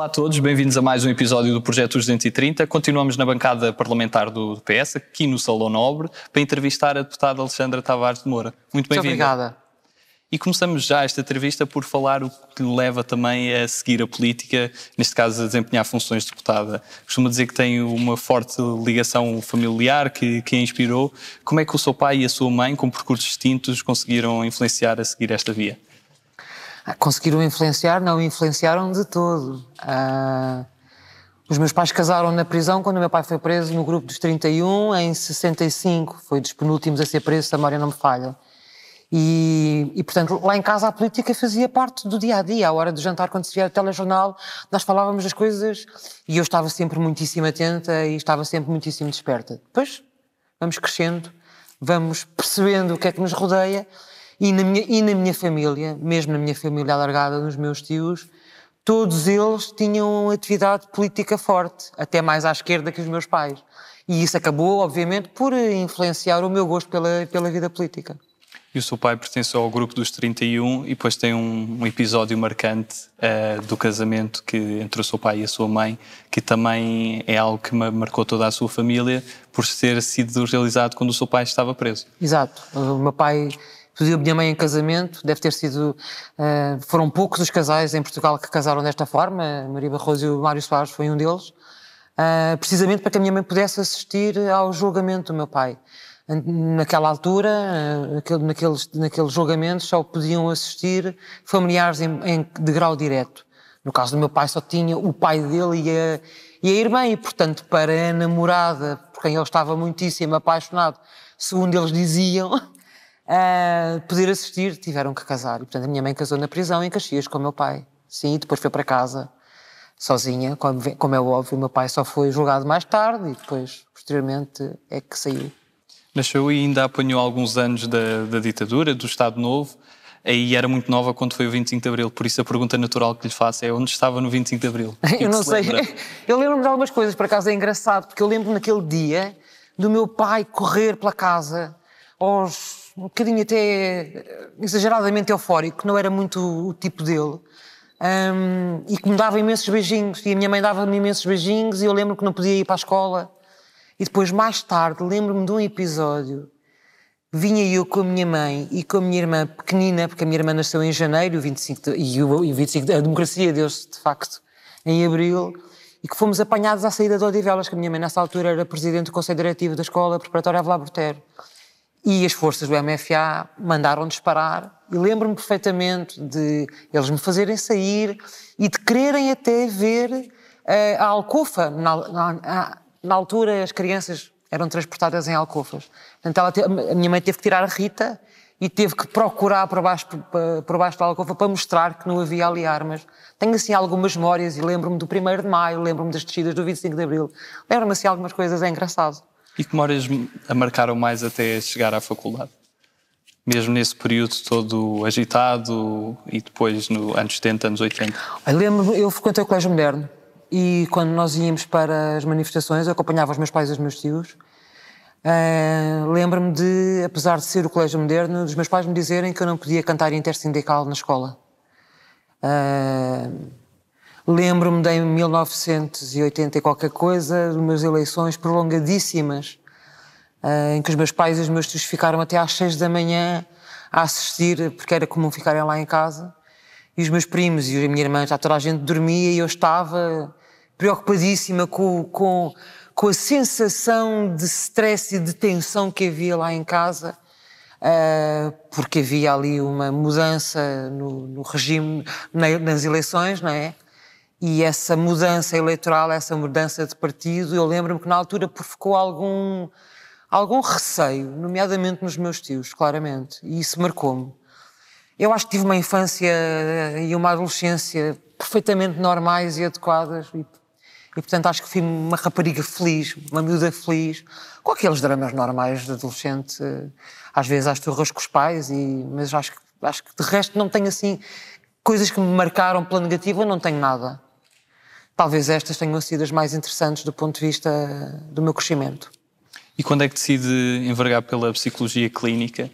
Olá a todos, bem-vindos a mais um episódio do Projeto 230. Continuamos na bancada parlamentar do PS, aqui no Salão Nobre, para entrevistar a deputada Alexandra Tavares de Moura. Muito bem-vinda. obrigada. E começamos já esta entrevista por falar o que lhe leva também a seguir a política, neste caso a desempenhar funções de deputada. Costumo dizer que tem uma forte ligação familiar que, que a inspirou. Como é que o seu pai e a sua mãe, com percursos distintos, conseguiram influenciar a seguir esta via? Ah, conseguiram influenciar? Não influenciaram de todo. Ah, os meus pais casaram na prisão quando o meu pai foi preso no grupo dos 31, em 65. Foi dos penúltimos a ser preso, se a memória não me falha. E, e, portanto, lá em casa a política fazia parte do dia a dia. À hora do jantar, quando se via o telejornal, nós falávamos das coisas e eu estava sempre muitíssimo atenta e estava sempre muitíssimo desperta. Depois, vamos crescendo, vamos percebendo o que é que nos rodeia e na minha, e na minha família, mesmo na minha família alargada, nos meus tios, todos eles tinham atividade política forte, até mais à esquerda que os meus pais. E isso acabou, obviamente, por influenciar o meu gosto pela, pela vida política. E o seu pai pertenceu ao grupo dos 31 e depois tem um, um episódio marcante uh, do casamento que entre o seu pai e a sua mãe, que também é algo que marcou toda a sua família por ter sido realizado quando o seu pai estava preso. Exato. O meu pai pediu a minha mãe em casamento, deve ter sido. Uh, foram poucos os casais em Portugal que casaram desta forma, Maria Barroso e o Mário Soares foi um deles, uh, precisamente para que a minha mãe pudesse assistir ao julgamento do meu pai. Naquela altura, uh, naqueles, naqueles julgamentos, só podiam assistir familiares em, em, de grau direto. No caso do meu pai, só tinha o pai dele e a, e a irmã, e portanto, para a namorada, por quem ele estava muitíssimo apaixonado, segundo eles diziam, uh, poder assistir, tiveram que casar. E, portanto, a minha mãe casou na prisão em Caxias com o meu pai. Sim, depois foi para casa sozinha, como, como é óbvio. O meu pai só foi julgado mais tarde e depois, posteriormente, é que saiu. Nasceu e ainda apanhou alguns anos da, da ditadura, do Estado Novo. Aí era muito nova quando foi o 25 de Abril, por isso a pergunta natural que lhe faço é onde estava no 25 de Abril? eu não sei. Lembra? Eu lembro-me de algumas coisas, por acaso é engraçado, porque eu lembro naquele dia do meu pai correr pela casa aos um bocadinho até eh, exageradamente eufórico, que não era muito o tipo dele. Um, e que me dava imensos beijinhos. E a minha mãe dava-me imensos beijinhos e eu lembro que não podia ir para a escola. E depois, mais tarde, lembro-me de um episódio. Vinha eu com a minha mãe e com a minha irmã pequenina, porque a minha irmã nasceu em janeiro 25 de, e o, e 25 de, a democracia deu-se, de facto, em abril, e que fomos apanhados à saída de Odivelas, que a minha mãe nessa altura era presidente do Conselho Diretivo da Escola Preparatória Avelá Bortero. E as forças do MFA mandaram disparar. E lembro-me perfeitamente de eles me fazerem sair e de quererem até ver uh, a alcofa. Na, na, na, altura, as crianças eram transportadas em alcofas. Portanto, te, a minha mãe teve que tirar a Rita e teve que procurar por baixo, por, baixo da alcofa para mostrar que não havia ali armas. Tenho assim algumas memórias e lembro-me do 1 de Maio, lembro-me das descidas do 25 de Abril. Lembro-me assim algumas coisas, é engraçado. E que memórias a marcaram mais até chegar à faculdade? Mesmo nesse período todo agitado e depois no anos 70, anos 80? Eu lembro eu frequentei o Colégio Moderno e quando nós íamos para as manifestações, eu acompanhava os meus pais e os meus tios. Uh, Lembro-me de, apesar de ser o Colégio Moderno, dos meus pais me dizerem que eu não podia cantar intersindical na escola. Uh, Lembro-me de em 1980 e qualquer coisa, de umas eleições prolongadíssimas, uh, em que os meus pais e os meus tios ficaram até às seis da manhã a assistir, porque era comum ficarem lá em casa. E os meus primos e a minha irmã, já toda a gente dormia e eu estava preocupadíssima com, com, com a sensação de stress e de tensão que havia lá em casa. Uh, porque havia ali uma mudança no, no regime, nas eleições, não é? E essa mudança eleitoral, essa mudança de partido, eu lembro-me que na altura provocou algum, algum receio, nomeadamente nos meus tios, claramente. E isso marcou-me. Eu acho que tive uma infância e uma adolescência perfeitamente normais e adequadas e, e portanto acho que fui uma rapariga feliz, uma miúda feliz, com aqueles dramas normais de adolescente, às vezes às turras com os pais, e, mas acho que, acho que de resto não tenho assim coisas que me marcaram pela negativa, não tenho nada talvez estas tenham sido as mais interessantes do ponto de vista do meu crescimento. E quando é que decide envergar pela psicologia clínica?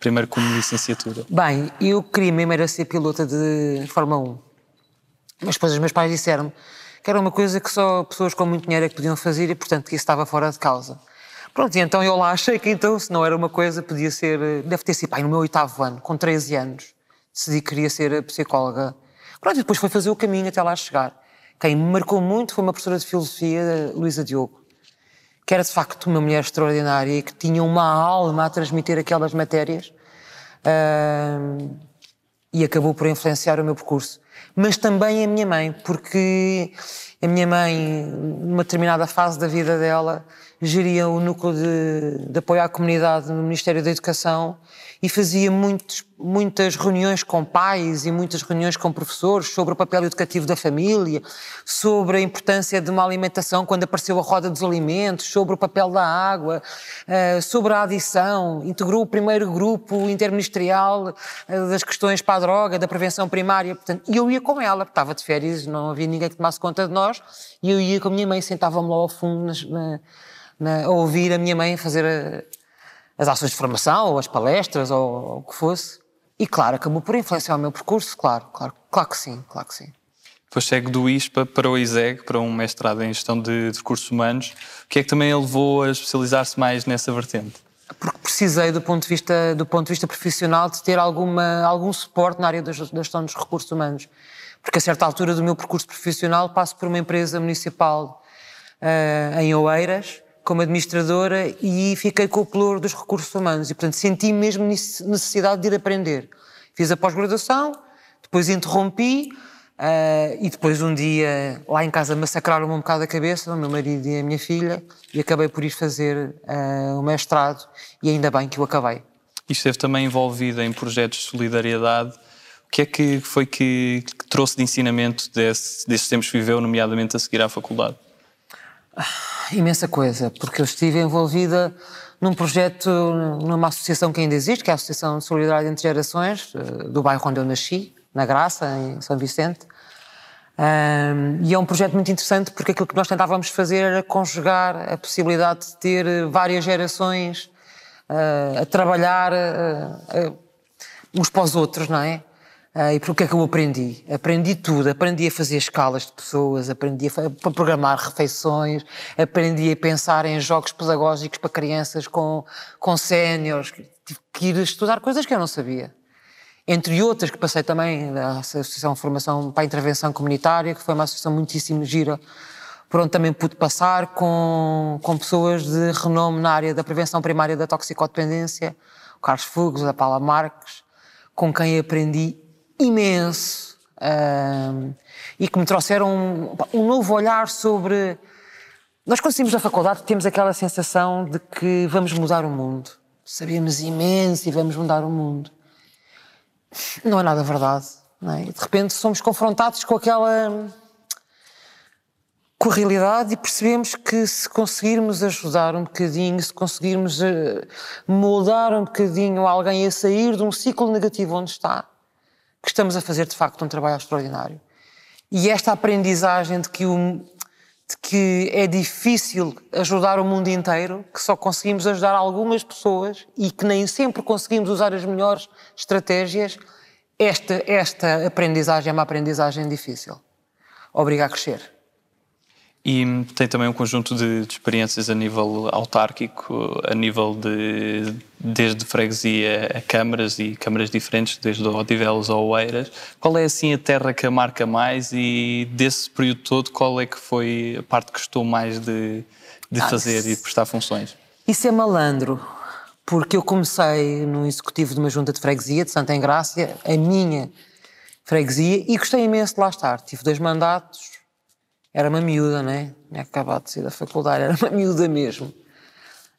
Primeiro como licenciatura? Bem, eu queria mesmo era ser pilota de Fórmula 1. Mas depois os meus pais disseram que era uma coisa que só pessoas com muito dinheiro é que podiam fazer e, portanto, que isso estava fora de causa. Pronto, e então eu lá achei que então, se não era uma coisa, podia ser. eh, Deve ter sido, pai, no meu oitavo ano, com 13 anos, decidi que queria ser psicóloga. Pronto, e depois foi fazer o caminho até lá chegar. Quem me marcou muito foi uma professora de filosofia, Luísa Diogo, que era de facto uma mulher extraordinária e que tinha uma alma a transmitir aquelas matérias ahm, e acabou por influenciar o meu percurso. Mas também a minha mãe, porque a minha mãe, numa determinada fase da vida dela, geria o núcleo de, de apoio à comunidade no Ministério da Educação e fazia muitos, muitas reuniões com pais e muitas reuniões com professores sobre o papel educativo da família, sobre a importância de uma alimentação quando apareceu a roda dos alimentos, sobre o papel da água, eh, sobre a adição. Integrou o primeiro grupo interministerial eh, das questões para a droga, da prevenção primária. Portanto, e eu ia com ela, estava de férias, não havia ninguém que tomasse conta de nós, e eu ia com a minha mãe, sentava-me lá ao fundo nas- na, na, a ouvir a minha mãe fazer a- as ações de formação, ou as palestras, ou, ou o que fosse. E claro, acabou por influenciar o meu percurso, claro, claro, claro que sim, claro que sim. Depois segue do ISPA para o ISEG, para um mestrado em Gestão de, de Recursos Humanos. O que é que também a levou a especializar-se mais nessa vertente? Porque precisei, do ponto de vista, do ponto de vista profissional, de ter alguma, algum suporte na área da gest- da gestão dos recursos humanos. Porque a certa altura do meu percurso profissional passo por uma empresa municipal eh, em Oeiras, como administradora, e fiquei com o pelouro dos recursos humanos. E, portanto, senti mesmo nece- necessidade de ir aprender. Fiz a pós-graduação, depois interrompi, eh, e depois um dia, lá em casa, massacraram-me um bocado a cabeça, o meu marido e a minha filha, e acabei por ir fazer eh, o mestrado, e ainda bem que o acabei. E esteve também envolvida em projetos de solidariedade. O que é que foi que, que trouxe de ensinamento desse, desses tempos que viveu, nomeadamente a seguir à faculdade? Imensa coisa, porque eu estive envolvida num projeto, numa associação que ainda existe, que é a Associação de Solidariedade entre Gerações, do bairro onde eu nasci, na Graça, em São Vicente. Ahm, e é um projeto muito interessante porque aquilo que nós tentávamos fazer era conjugar a possibilidade de ter eh, várias gerações eh, a trabalhar eh, eh, uns para os outros, não é? E por que é que eu aprendi? Aprendi tudo. Aprendi a fazer escalas de pessoas, aprendi a programar refeições, aprendi a pensar em jogos pedagógicos para crianças com, com séniores. Tive que ir estudar coisas que eu não sabia. Entre outras que passei também da Associação de Formação para a Intervenção Comunitária, que foi uma associação muitíssimo gira, por onde também pude passar com, com pessoas de renome na área da prevenção primária da toxicodependência, o Carlos Fugos, a Paula Marques, com quem aprendi imenso ahm, e que me trouxeram um, um novo olhar sobre. Nós, quando saímos da faculdade, temos aquela sensação de que vamos mudar o mundo. Sabemos imenso e vamos mudar o mundo. Não é nada verdade. Não é? De repente somos confrontados com aquela. com a realidade e percebemos que se conseguirmos ajudar um bocadinho, se conseguirmos eh, moldar um bocadinho alguém a sair de um ciclo negativo onde está, que estamos a fazer de facto um trabalho extraordinário. E esta aprendizagem de que, o, de que é difícil ajudar o mundo inteiro, que só conseguimos ajudar algumas pessoas e que nem sempre conseguimos usar as melhores estratégias, esta, esta aprendizagem é uma aprendizagem difícil. Obriga a crescer. E tem também um conjunto de, de experiências a nível autárquico, a nível de desde freguesia a câmaras e câmaras diferentes, desde Odivelos a Oeiras. Qual é assim a terra que a marca mais e desse período todo qual é que foi a parte que gostou mais de, de Ah, fazer e de prestar funções? Isso é malandro, porque eu comecei no executivo de uma junta de freguesia de Santa Engrácia, a minha freguesia, e gostei imenso de lá estar. Tive dois mandatos, era uma miúda, né? Tinha acabado de sair da faculdade, era uma miúda mesmo.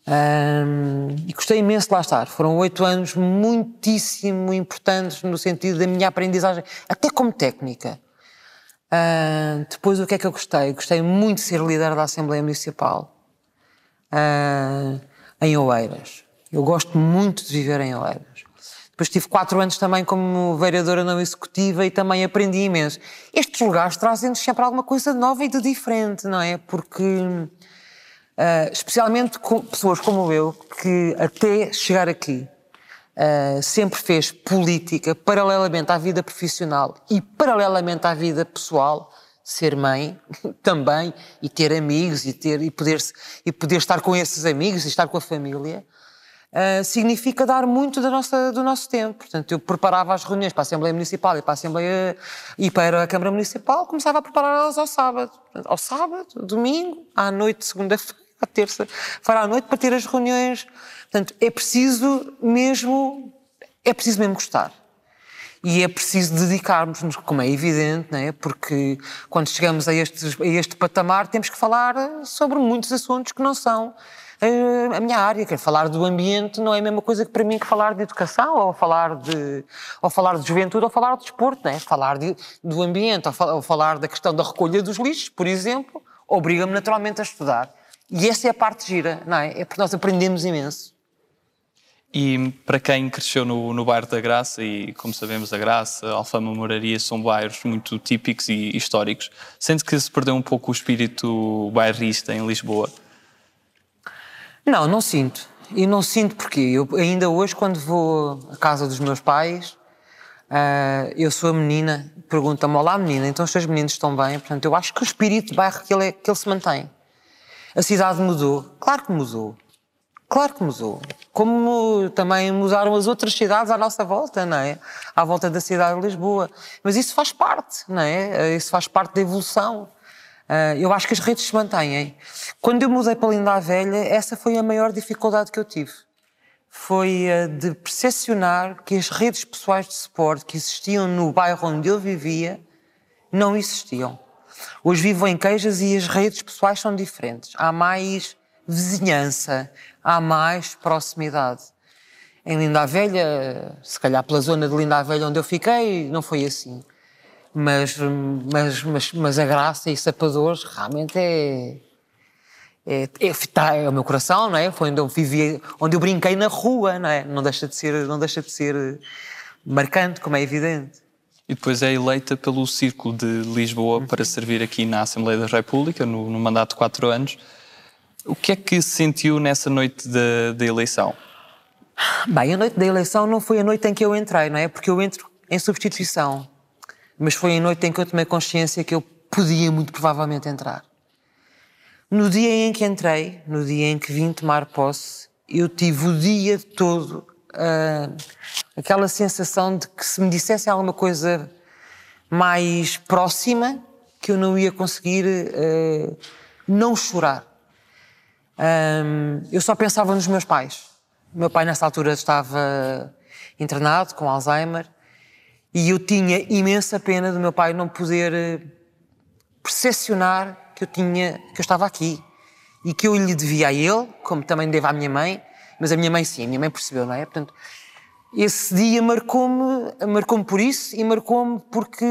Ahm, e gostei imenso de lá estar. Foram oito anos muitíssimo importantes no sentido da minha aprendizagem, até como técnica. Ahm, depois, o que é que eu gostei? Gostei muito de ser líder da Assembleia Municipal ah, em Oeiras. Eu gosto muito de viver em Oeiras. Depois tive quatro anos também como vereadora não executiva e também aprendi imenso. Estes lugares trazem-nos sempre alguma coisa de nova e de diferente, não é? Porque, ah, especialmente com pessoas como eu, que até chegar aqui uh, sempre fez política paralelamente à vida profissional e paralelamente à vida pessoal, ser mãe também e ter amigos e ter e poder e poder estar com esses amigos e estar com a família uh, significa dar muito da nossa do nosso tempo. Portanto eu preparava as reuniões para a Assembleia Municipal e para a Assembleia e para a Câmara Municipal começava a prepará-las ao sábado. Ao sábado domingo à noite segunda-feira à terça feira à noite para ter as reuniões. Portanto é preciso mesmo é preciso mesmo gostar. E é preciso dedicarmos-nos, como é evidente, não é? porque quando chegamos a, estes, a este patamar temos que falar sobre muitos assuntos que não são a minha área, que é falar do ambiente não é a mesma coisa que para mim que falar de educação, ou falar de, ou falar de juventude, ou falar de desporto, não é? Falar de, do ambiente, ou falar da questão da recolha dos lixos, por exemplo, obriga-me naturalmente a estudar. E essa é a parte gira, não é? É porque nós aprendemos imenso. E para quem cresceu no, no bairro da Graça, e como sabemos, a Graça, a Alfama, Moraria são bairros muito típicos e históricos, sente que se perdeu um pouco o espírito bairrista em Lisboa? Não, não sinto. E não sinto porque eu ainda hoje, quando vou à casa dos meus pais, uh, eu sou a menina, pergunta-me: Olá, menina, então os teus meninos estão bem? Portanto, eu acho que o espírito de bairro que ele, é, que ele se mantém. A cidade mudou? Claro que mudou. Claro que mudou. Como também mudaram as outras cidades à nossa volta, não é? À volta da cidade de Lisboa. Mas isso faz parte, não é? Isso faz parte da evolução. Ah, eu acho que as redes se mantêm. Quando eu mudei para Linda a Velha, essa foi a maior dificuldade que eu tive. Foi de percepcionar que as redes pessoais de suporte que existiam no bairro onde eu vivia não existiam. Hoje vivo em Queijas e as redes pessoais são diferentes. Há mais vizinhança, há mais proximidade. Em Linda a Velha, se calhar pela zona de Linda a Velha onde eu fiquei, não foi assim. Mas, mas, mas, mas a graça e sapadores realmente é, é, é, tá, é, o meu coração, não é? Foi onde eu vivi, onde eu brinquei na rua, não é? Não deixa de ser, não deixa de ser marcante, como é evidente. E depois é eleita pelo Círculo de Lisboa uhum. para servir aqui na Assembleia da República, no, no mandato de quatro anos. O que é que sentiu nessa noite da, da eleição? Bem, a noite da eleição não foi a noite em que eu entrei, não é? Porque eu entro em substituição. Mas foi a noite em que eu tomei consciência que eu podia muito provavelmente entrar. No dia em que entrei, no dia em que vim tomar posse, eu tive o dia todo uh, aquela sensação de que se me dissessem alguma coisa mais próxima, que eu não ia conseguir uh, não chorar. Um, eu só pensava nos meus pais. O meu pai, nessa altura, estava internado com Alzheimer e eu tinha imensa pena do meu pai não poder eh, percepcionar que eu tinha, que eu estava aqui e que eu lhe devia a ele, como também devo à minha mãe, mas a minha mãe sim, a minha mãe percebeu, não é? Portanto, esse dia marcou-me, marcou-me por isso e marcou-me porque,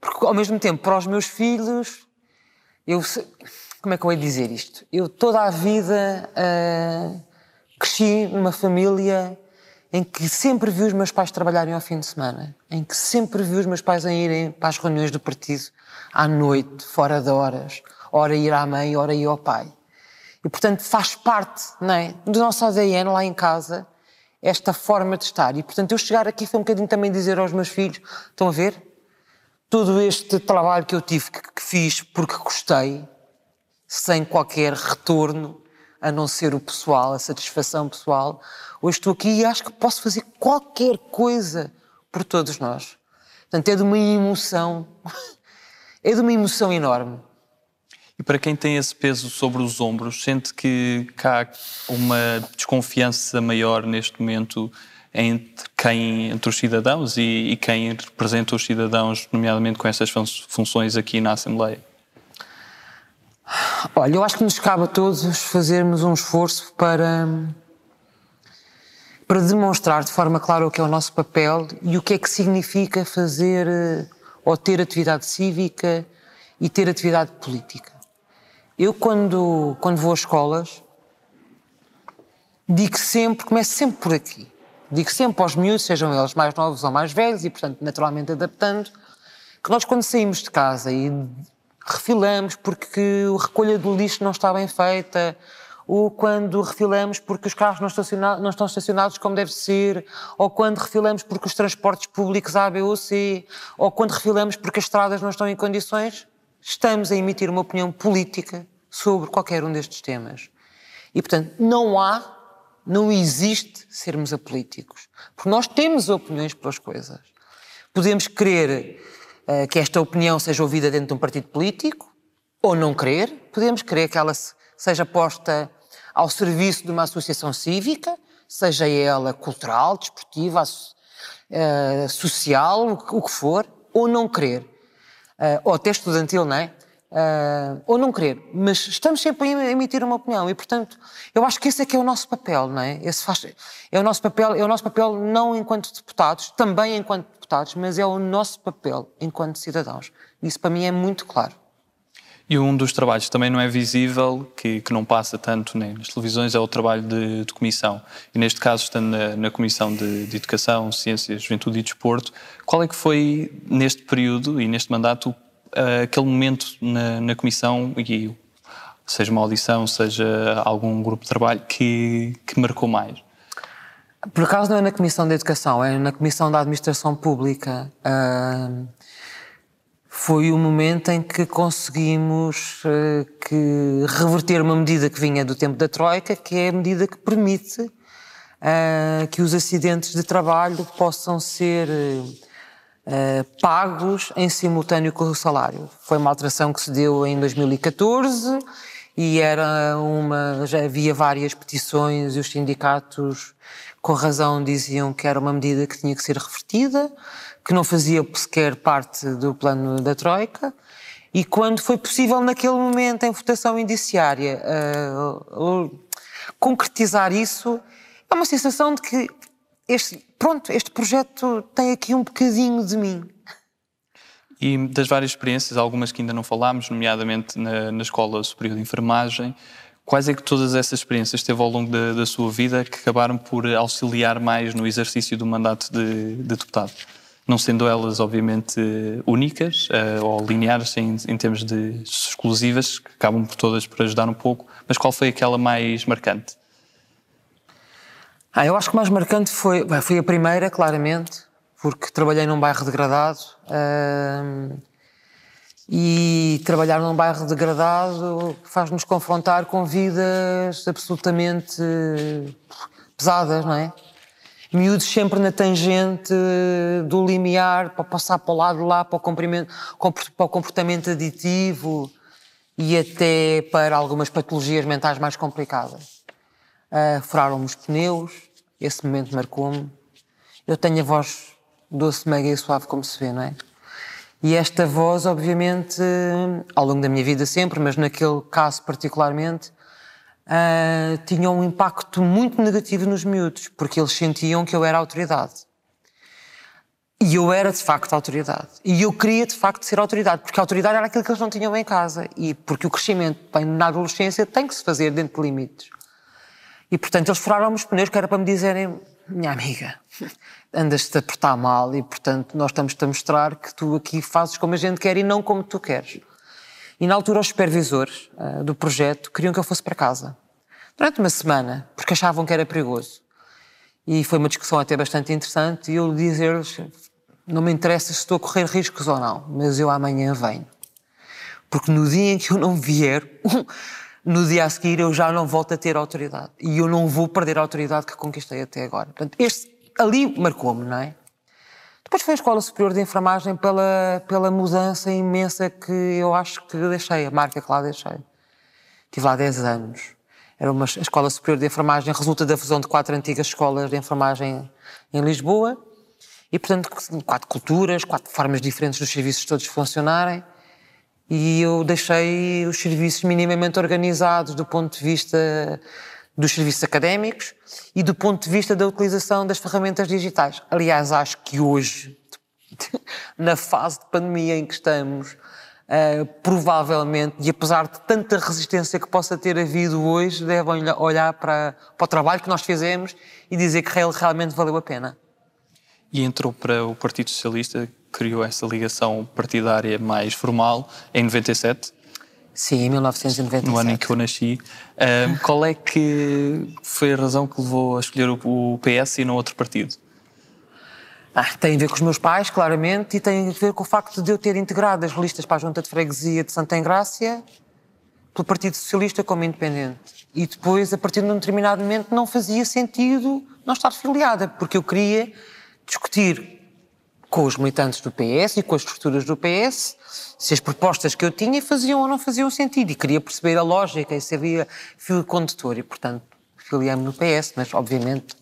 porque, ao mesmo tempo, para os meus filhos, eu como é que eu ia dizer isto? Eu toda a vida uh, cresci numa família em que sempre vi os meus pais trabalharem ao fim de semana, em que sempre vi os meus pais irem para as reuniões do partido à noite, fora de horas, hora ir à mãe, hora ir ao pai. E portanto faz parte é, do nosso ADN lá em casa esta forma de estar. E portanto eu chegar aqui foi um bocadinho também dizer aos meus filhos: estão a ver? Todo este trabalho que eu tive, que, que fiz porque gostei, sem qualquer retorno, a não ser o pessoal, a satisfação pessoal. Hoje estou aqui e acho que posso fazer qualquer coisa por todos nós. Portanto, é de uma emoção, é de uma emoção enorme. E para quem tem esse peso sobre os ombros, sente que há uma desconfiança maior neste momento entre quem, entre os cidadãos e, e quem representa os cidadãos, nomeadamente com essas funções aqui na Assembleia? Olha, eu acho que nos cabe a todos fazermos um esforço para, para demonstrar de forma clara o que é o nosso papel e o que é que significa fazer eh, ou ter atividade cívica e ter atividade política. Eu, quando, quando vou às escolas, digo sempre, começo sempre por aqui. Digo sempre aos miúdos, sejam eles mais novos ou mais velhos, e portanto, naturalmente adaptando, que nós, quando saímos de casa e refilamos porque a recolha do lixo não está bem feita, ou quando refilamos porque os carros não, não, estão estacionados como deve ser, ou quando refilamos porque os transportes públicos A, B ou C, ou quando refilamos porque as estradas não estão em condições, estamos a emitir uma opinião política sobre qualquer um destes temas. E, portanto, não há, não existe sermos apolíticos. Porque nós temos opiniões pelas coisas. Podemos querer uh, que esta opinião seja ouvida dentro de um partido político, ou não querer. Podemos querer que ela seja posta ao serviço de uma associação cívica, seja ela cultural, desportiva, uh, social, o que for, ou não querer. Uh, ou até estudantil, não é? Uh, ou não querer, mas estamos sempre a emitir uma opinião e, portanto, eu acho que esse é que é o nosso papel, não é? Esse faz, é o nosso papel, é o nosso papel não enquanto deputados, também enquanto deputados, mas é o nosso papel enquanto cidadãos. Isso para mim é muito claro. E um dos trabalhos também não é visível, que, que não passa tanto nem nas televisões, é o trabalho de, de comissão. E neste caso, estando na, na Comissão de, de, Educação, Ciências, Juventude e Desporto, qual é que foi, neste período e neste mandato, aquele momento na, na Comissão, e seja uma audição, seja algum grupo de trabalho, que, que marcou mais? Por acaso não é na Comissão de Educação, é na Comissão da Administração Pública. Uh, foi o momento em que conseguimos uh, que reverter uma medida que vinha do tempo da Troika, que é a medida que permite uh, que os acidentes de trabalho possam ser uh, pagos em simultâneo com o salário. Foi uma alteração que se deu em 2014 e era uma já havia várias petições e os sindicatos com razão diziam que era uma medida que tinha que ser revertida que não fazia sequer parte do plano da Troika, e quando foi possível, naquele momento, em votação indiciária, uh, uh, concretizar isso, é uma sensação de que este, pronto, este projeto tem aqui um bocadinho de mim. E das várias experiências, algumas que ainda não falámos, nomeadamente na, na Escola Superior de Enfermagem, quais é que todas essas experiências teve ao longo da, da, sua vida que acabaram por auxiliar mais no exercício do mandato de, de deputado? não sendo elas, obviamente, únicas uh, ou lineares em, em, termos de exclusivas, que acabam por todas por ajudar um pouco, mas qual foi aquela mais marcante? Ah, eu acho que mais marcante foi, bem, foi a primeira, claramente, porque trabalhei num bairro degradado uh, e trabalhar num bairro degradado faz-nos confrontar com vidas absolutamente pesadas, não é? miúdos sempre na tangente do limiar para passar para o lado lá, para o, para o comportamento aditivo e até para algumas patologias mentais mais complicadas. Uh, Furaram-me os pneus, esse momento marcou-me. Eu tenho a voz doce, mega e suave, como se vê, não é? E esta voz, obviamente, ao longo da minha vida sempre, mas naquele caso particularmente, uh, tinha um impacto muito negativo nos miúdos, porque eles sentiam que eu era autoridade. E eu era de facto autoridade. E eu queria de facto ser autoridade, porque a autoridade era aquilo que eles não tinham em casa. E porque o crescimento na adolescência tem que se fazer dentro de limites. E portanto eles furaram-me os pneus, que era para me dizerem: minha amiga, andas-te a portar mal e portanto nós estamos-te a mostrar que tu aqui fazes como a gente quer e não como tu queres. E na altura os supervisores uh, do projeto queriam que eu fosse para casa. Durante uma semana, porque achavam que era perigoso. E foi uma discussão até bastante interessante e eu dizer-lhes, não me interessa se estou a correr riscos ou não, mas eu amanhã venho. Porque no dia em que eu não vier, no dia a seguir eu já não volto a ter autoridade. E eu não vou perder a autoridade que conquistei até agora. Portanto, este ali marcou-me, não é? Depois foi a Escola Superior de Enfermagem pela, pela mudança imensa que eu acho que deixei, a marca que lá deixei. Estive lá 10 anos. Era uma Escola Superior de Enfermagem, resulta da fusão de quatro antigas escolas de enfermagem em Lisboa. E, portanto, quatro culturas, quatro formas diferentes dos serviços todos funcionarem. E eu deixei os serviços minimamente organizados do ponto de vista dos serviços académicos e do ponto de vista da utilização das ferramentas digitais. Aliás, acho que hoje, na fase de pandemia em que estamos, uh, provavelmente, e apesar de tanta resistência que possa ter havido hoje, devem olhar para, para o trabalho que nós fizemos e dizer que realmente valeu a pena. E entrou para o Partido Socialista, criou essa ligação partidária mais formal em 97? Sim, em 1997. No ano em que eu nasci. Um, qual é que foi a razão que levou a escolher o PS e não outro partido? Ah, tem a ver com os meus pais, claramente, e tem a ver com o facto de eu ter integrado as listas para a Junta de Freguesia de Santa Engrácia pelo Partido Socialista como independente. E depois, a partir de um determinado momento, não fazia sentido não estar filiada, porque eu queria discutir com os militantes do PS e com as estruturas do PS se as propostas que eu tinha faziam ou não faziam sentido e queria perceber a lógica e se havia fio condutor e, portanto, filiei-me no PS, mas, obviamente,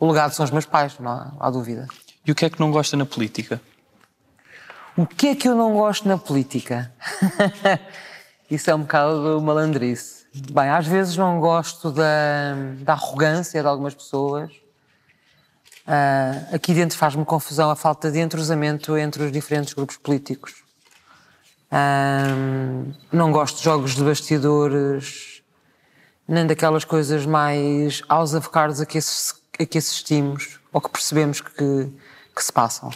o legado são os meus pais, não há, há dúvida. E o que é que não gosta na política? O que é que eu não gosto na política? Isso é um bocado malandrice. Bem, às vezes não gosto da, da arrogância de algumas pessoas. Uh, aqui dentro faz-me confusão a falta de entrosamento entre os diferentes grupos políticos. Uh, não gosto de jogos de bastidores, nem daquelas coisas mais aos avocados a que, a que assistimos ou que percebemos que, que se passam.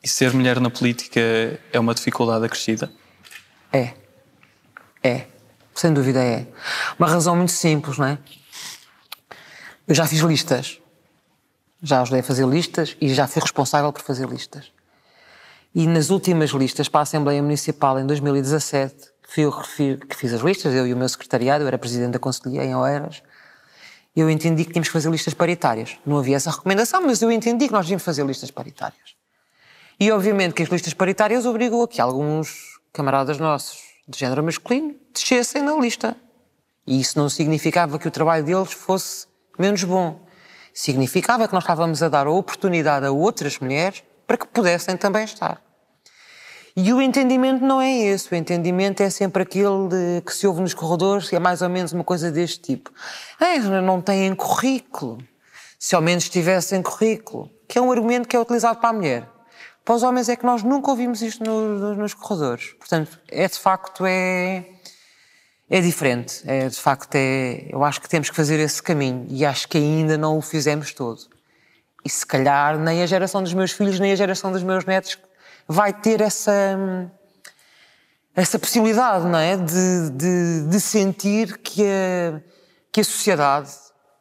E ser mulher na política é uma dificuldade acrescida? É. É. Sem dúvida é. Uma razão muito simples, não é? Eu já fiz listas. Já ajudei a fazer listas e já fui responsável por fazer listas. E nas últimas listas para a Assembleia Municipal em 2017, que fui eu que fiz as listas, eu e o meu secretariado, eu era presidente da Conselhia em Oeiras, eu entendi que tínhamos que fazer listas paritárias. Não havia essa recomendação, mas eu entendi que nós devíamos fazer listas paritárias. E obviamente que as listas paritárias obrigam a que alguns camaradas nossos de género masculino descessem na lista. E isso não significava que o trabalho deles fosse menos bom. Significava que nós estávamos a dar a oportunidade a outras mulheres para que pudessem também estar. E o entendimento não é esse. O entendimento é sempre aquele que se ouve nos corredores, é mais ou menos uma coisa deste tipo. É, não têm currículo. Se ao menos tivessem currículo. Que é um argumento que é utilizado para a mulher. Para os homens é que nós nunca ouvimos isto no, nos corredores. Portanto, é de facto é, é diferente. É de facto é. Eu acho que temos que fazer esse caminho e acho que ainda não o fizemos todo. E se calhar nem a geração dos meus filhos, nem a geração dos meus netos vai ter essa, essa possibilidade, não é? De, de, de sentir que a, que a sociedade,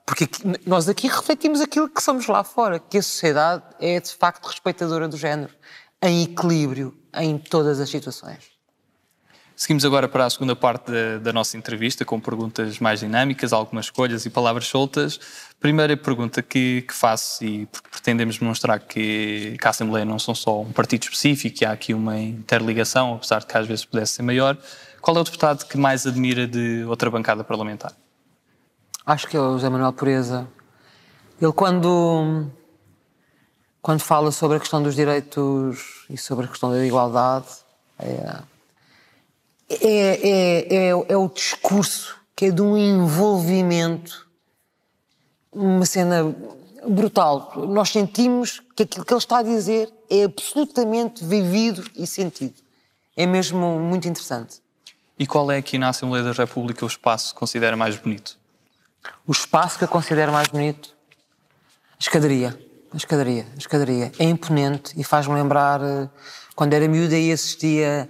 porque nós aqui refletimos aquilo que somos lá fora, que a sociedade é de facto respeitadora do género, em equilíbrio em todas as situações. Seguimos agora para a segunda parte da, da, nossa entrevista, com perguntas mais dinâmicas, algumas escolhas e palavras soltas. Primeira pergunta que, que faço, e porque pretendemos demonstrar que, que a Assembleia não são só um partido específico, que há aqui uma interligação, apesar de que às vezes pudesse ser maior. Qual é o deputado que mais admira de outra bancada parlamentar? Acho que é o José Manuel Pureza. Ele, quando, quando fala sobre a questão dos direitos e sobre a questão da igualdade, é, é, é, é, é o discurso que é de um envolvimento, uma cena brutal. Nós sentimos que aquilo que ele está a dizer é absolutamente vivido e sentido. É mesmo muito interessante. E qual é aqui na Assembleia da República o espaço que considera mais bonito? O espaço que eu considero mais bonito? A escadaria. A escadaria. A escadaria. É imponente e faz-me lembrar eh, quando era miúda e assistia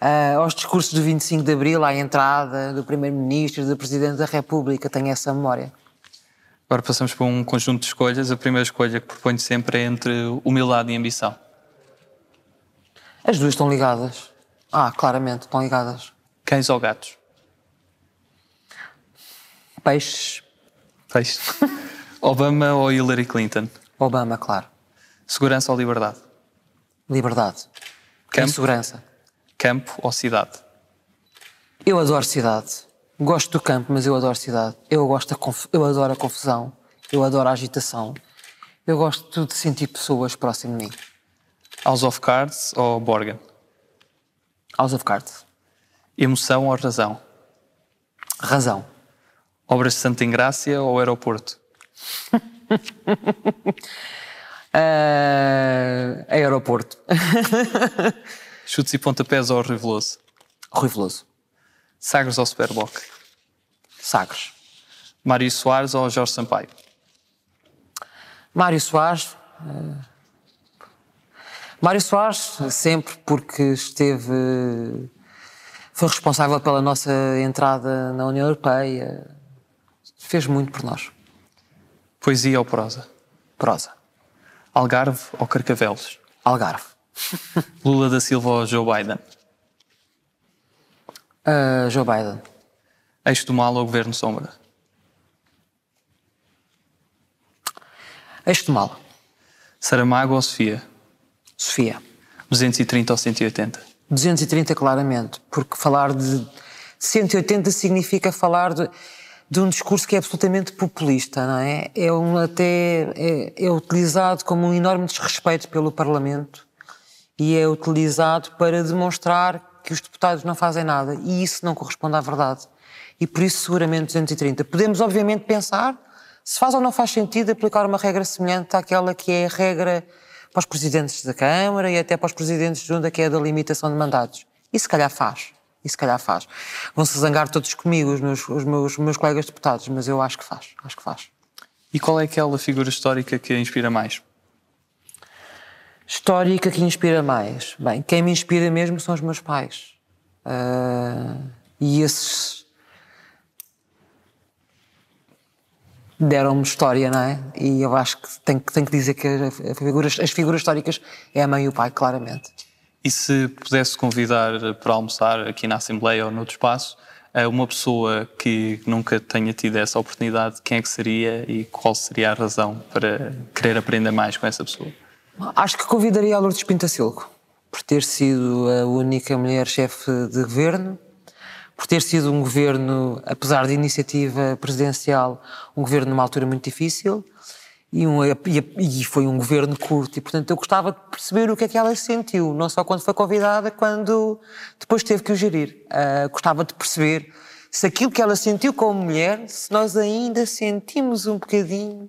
uh, aos discursos do 25 de Abril, à entrada do Primeiro-Ministro, do Presidente da República, tenho essa memória. Agora passamos para um conjunto de escolhas. A primeira escolha que proponho sempre é entre humildade e ambição. As duas estão ligadas. Ah, claramente, estão ligadas. Cães ou gatos? Peixes. Peixes. Obama ou Hillary Clinton? Obama, claro. Segurança ou liberdade? Liberdade. Campo? segurança. Campo ou cidade? Eu adoro cidade. Gosto do campo, mas eu adoro cidade. Eu, gosto conf... eu adoro a confusão. Eu adoro a agitação. Eu gosto de sentir pessoas próximo de mim. House of Cards ou Borgen? House of Cards. Emoção ou razão? Razão. Obras de Santa Ingrácia ou aeroporto? uh, aeroporto. Chutes e pontapés ao Rui Veloso? Rui Veloso. Sagres ou Superboc? Sagres. Mário Soares ou Jorge Sampaio? Mário Soares. Uh... Mário Soares, sempre porque esteve foi responsável pela nossa entrada na União Europeia, fez muito por nós. Poesia ou prosa? Prosa. Algarve ou Carcavelos? Algarve. Lula da Silva ou Joe Biden? Uh, Joe Biden. Eixo do Mal ou Governo Sombra? Eixo do Mal. Saramago ou Sofia? Sofia. 230 ou 180? 230 claramente, porque falar de 180 significa falar de, de um discurso que é absolutamente populista, não é? É um, até é, é utilizado como um enorme desrespeito pelo Parlamento e é utilizado para demonstrar que os deputados não fazem nada e isso não corresponde à verdade. E por isso seguramente 230. Podemos obviamente pensar se faz ou não faz sentido aplicar uma regra semelhante àquela que é a regra para os presidentes da Câmara e até para os presidentes de Junta, que é a da limitação de mandatos. E se calhar faz. E se calhar faz. Vão-se zangar todos comigo, os meus, os, meus, meus colegas deputados, mas eu acho que faz. Acho que faz. E qual é aquela figura histórica que a inspira mais? Histórica que inspira mais? Bem, quem me inspira mesmo são os meus pais. Uh, e esses deram-me história, não é? E eu acho que tenho, tenho que dizer que figuras, as figuras históricas é a mãe e o pai, claramente. E se pudesse convidar para almoçar aqui na Assembleia ou noutro espaço uma pessoa que nunca tenha tido essa oportunidade, quem é que seria e qual seria a razão para querer aprender mais com essa pessoa? Acho que convidaria a Lourdes Pintacilco, por ter sido a única mulher chefe de governo, por ter sido um governo, apesar de iniciativa presidencial, um governo numa altura muito difícil e, um, e, foi um governo curto. E, portanto, eu gostava de perceber o que é que ela sentiu, não só quando foi convidada, quando depois teve que o gerir. Uh, gostava de perceber se aquilo que ela sentiu como mulher, se nós ainda sentimos um bocadinho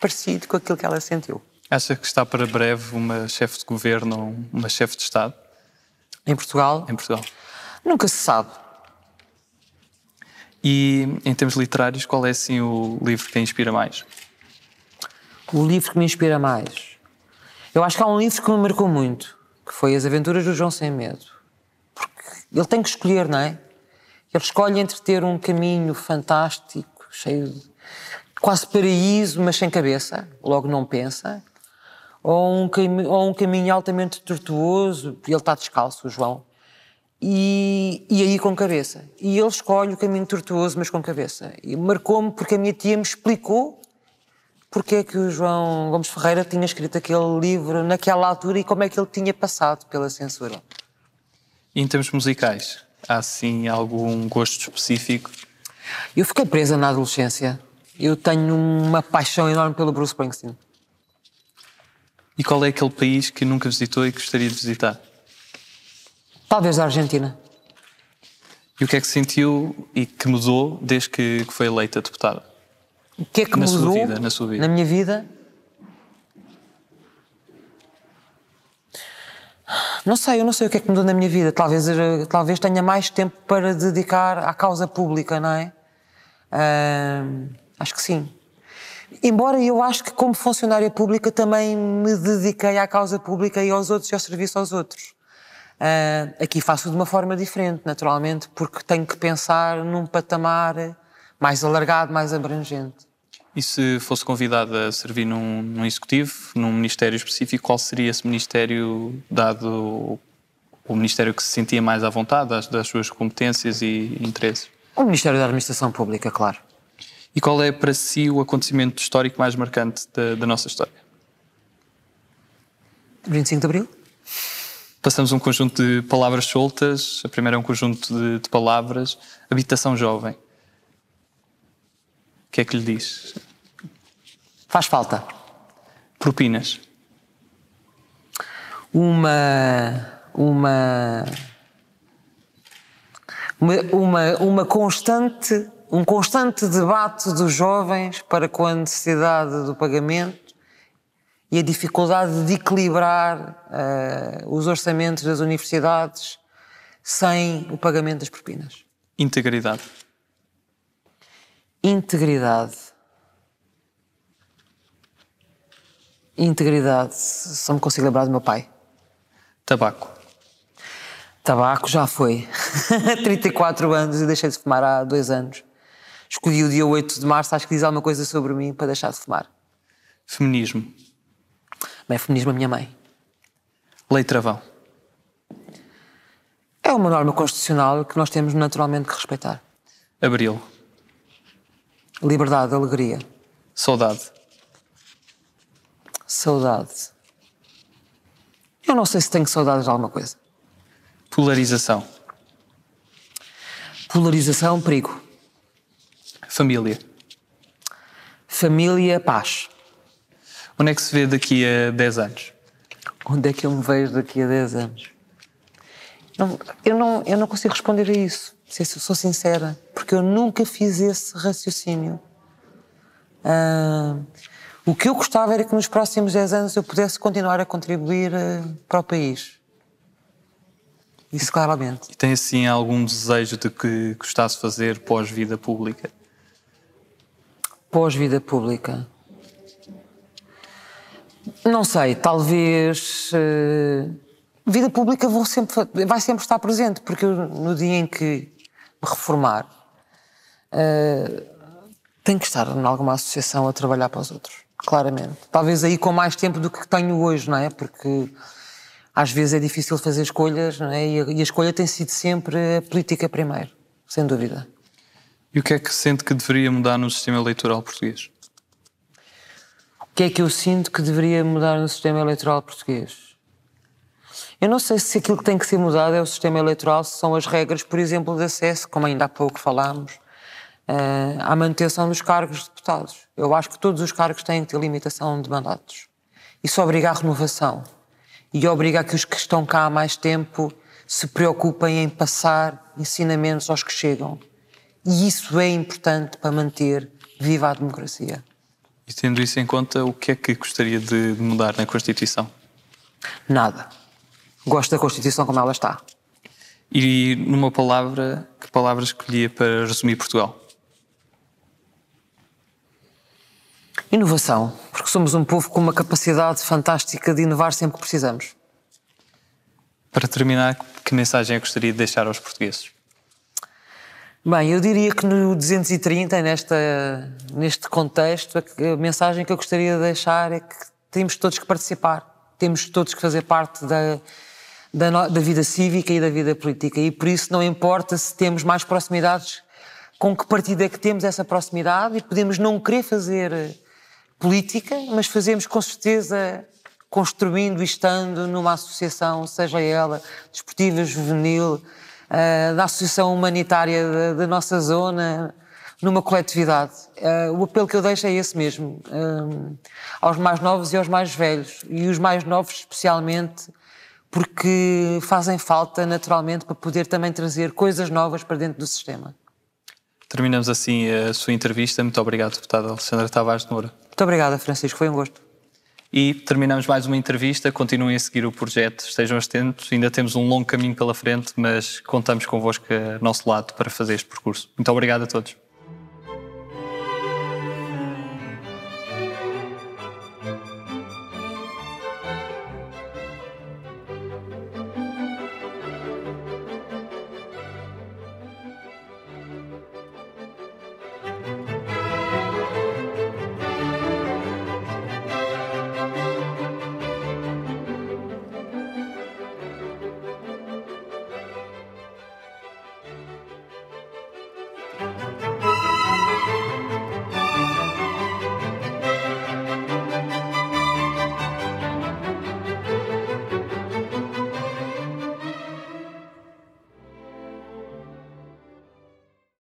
parecido com aquilo que ela sentiu. Acha que está para breve uma chefe de governo ou uma chefe de Estado? Em Portugal? Em Portugal. Nunca se sabe. E em termos literários, qual é assim o livro que a inspira mais? O livro que me inspira mais? Eu acho que há um livro que me marcou muito, que foi As Aventuras do João Sem Medo. Porque ele tem que escolher, não é? Ele escolhe entre ter um caminho fantástico, cheio de quase paraíso, mas sem cabeça, logo não pensa, ou um, ou um caminho altamente tortuoso, ele está descalço, o João, e, e aí com cabeça. E ele escolhe o caminho tortuoso, mas com cabeça. E marcou-me porque a minha tia me explicou porque é que o João Gomes Ferreira tinha escrito aquele livro naquela altura e como é que ele tinha passado pela censura. E em termos musicais, há sim algum gosto específico? Eu fiquei presa na adolescência. Eu tenho uma paixão enorme pelo Bruce Springsteen. E qual é aquele país que nunca visitou e gostaria de visitar? Talvez a Argentina. E o que é que sentiu e que mudou desde que foi eleita deputada? O que é que na mudou sua vida, na sua vida? Na minha vida? Não sei, eu não sei o que é que mudou na minha vida. Talvez, talvez tenha mais tempo para dedicar à causa pública, não é? Uh, acho que sim. Embora eu acho que como funcionária pública também me dediquei à causa pública e aos outros e ao serviço aos outros. Uh, aqui faço de uma forma diferente, naturalmente, porque tenho que pensar num patamar mais alargado, mais abrangente. E se fosse convidada a servir num, num executivo, num ministério específico, qual seria esse ministério, dado o ministério que se sentia mais à vontade, das, das suas competências e interesses? O Ministério da Administração Pública, claro. E qual é para si o acontecimento histórico mais marcante da, da nossa história? 25 de Abril? Passamos um conjunto de palavras soltas. A primeira é um conjunto de, de palavras. Habitação jovem. O que é que lhe diz? Faz falta. Propinas. Uma. Uma. Uma, uma, uma constante, um constante debate dos jovens para com a necessidade do pagamento e a dificuldade de equilibrar uh, os orçamentos das universidades sem o pagamento das propinas. Integridade. Integridade. Integridade. Só me consigo lembrar do meu pai. Tabaco. Tabaco já foi. 34 anos e deixei de fumar há dois anos. Escolhi o dia 8 de março, acho que diz alguma coisa sobre mim para deixar de fumar. Feminismo. Bem, feminismo a minha mãe. Lei Travão. É uma norma constitucional que nós temos naturalmente que respeitar. Abril. Liberdade, alegria. Saudade. Saudade. Eu não sei se tenho saudades de alguma coisa. Polarização. Polarização, perigo. Família. Família, paz. Onde é que se vê daqui a 10 anos? Onde é que eu me vejo daqui a 10 anos? Não, eu, não, eu não consigo responder a isso, se sou sincera, porque eu nunca fiz esse raciocínio. Ah, o que eu gostava era que nos próximos 10 anos eu pudesse continuar a contribuir uh, para o país. Isso claramente. E tem assim algum desejo de que gostasse de fazer pós-vida pública? Pós-vida pública? Não sei, talvez. Uh, vida pública vou sempre, vai sempre estar presente, porque eu, no dia em que me reformar, uh, tenho que estar em alguma associação a trabalhar para os outros, claramente. Talvez aí com mais tempo do que tenho hoje, não é? Porque às vezes é difícil fazer escolhas, não é? E a, e a escolha tem sido sempre a política primeiro, sem dúvida. E o que é que sente que deveria mudar no sistema eleitoral português? O que é que eu sinto que deveria mudar no sistema eleitoral português? Eu não sei se aquilo que tem que ser mudado é o sistema eleitoral, se são as regras, por exemplo, de acesso, como ainda há pouco falámos, uh, à manutenção dos cargos de deputados. Eu acho que todos os cargos têm que ter limitação de mandatos. Isso obriga à renovação e obriga a que os que estão cá há mais tempo se preocupem em passar ensinamentos aos que chegam. E isso é importante para manter viva a democracia. E tendo isso em conta, o que é que gostaria de mudar na Constituição? Nada. Gosto da Constituição como ela está. E numa palavra, que palavra escolhia para resumir Portugal? Inovação, porque somos um povo com uma capacidade fantástica de inovar sempre que precisamos. Para terminar, que mensagem é que gostaria de deixar aos portugueses? Bem, eu diria que no 230, nesta, neste contexto, a mensagem que eu gostaria de deixar é que temos todos que participar, temos todos que fazer parte da, da, da vida cívica e da vida política. E por isso não importa se temos mais proximidades, com que partido é que temos essa proximidade e podemos não querer fazer política, mas fazemos com certeza construindo e estando numa associação, seja ela desportiva, juvenil, uh, da associação humanitária da, nossa zona, numa coletividade. Uh, o apelo que eu deixo é esse mesmo, uh, aos mais novos e aos mais velhos, e os mais novos especialmente, porque fazem falta naturalmente para poder também trazer coisas novas para dentro do sistema. Terminamos assim a sua entrevista. Muito obrigado, deputada Alexandra Tavares de Moura. Muito obrigada, Francisco. Foi um gosto. E terminamos mais uma entrevista. Continuem a seguir o projeto, estejam atentos. Ainda temos um longo caminho pela frente, mas contamos convosco a nosso lado para fazer este percurso. Muito obrigado a todos.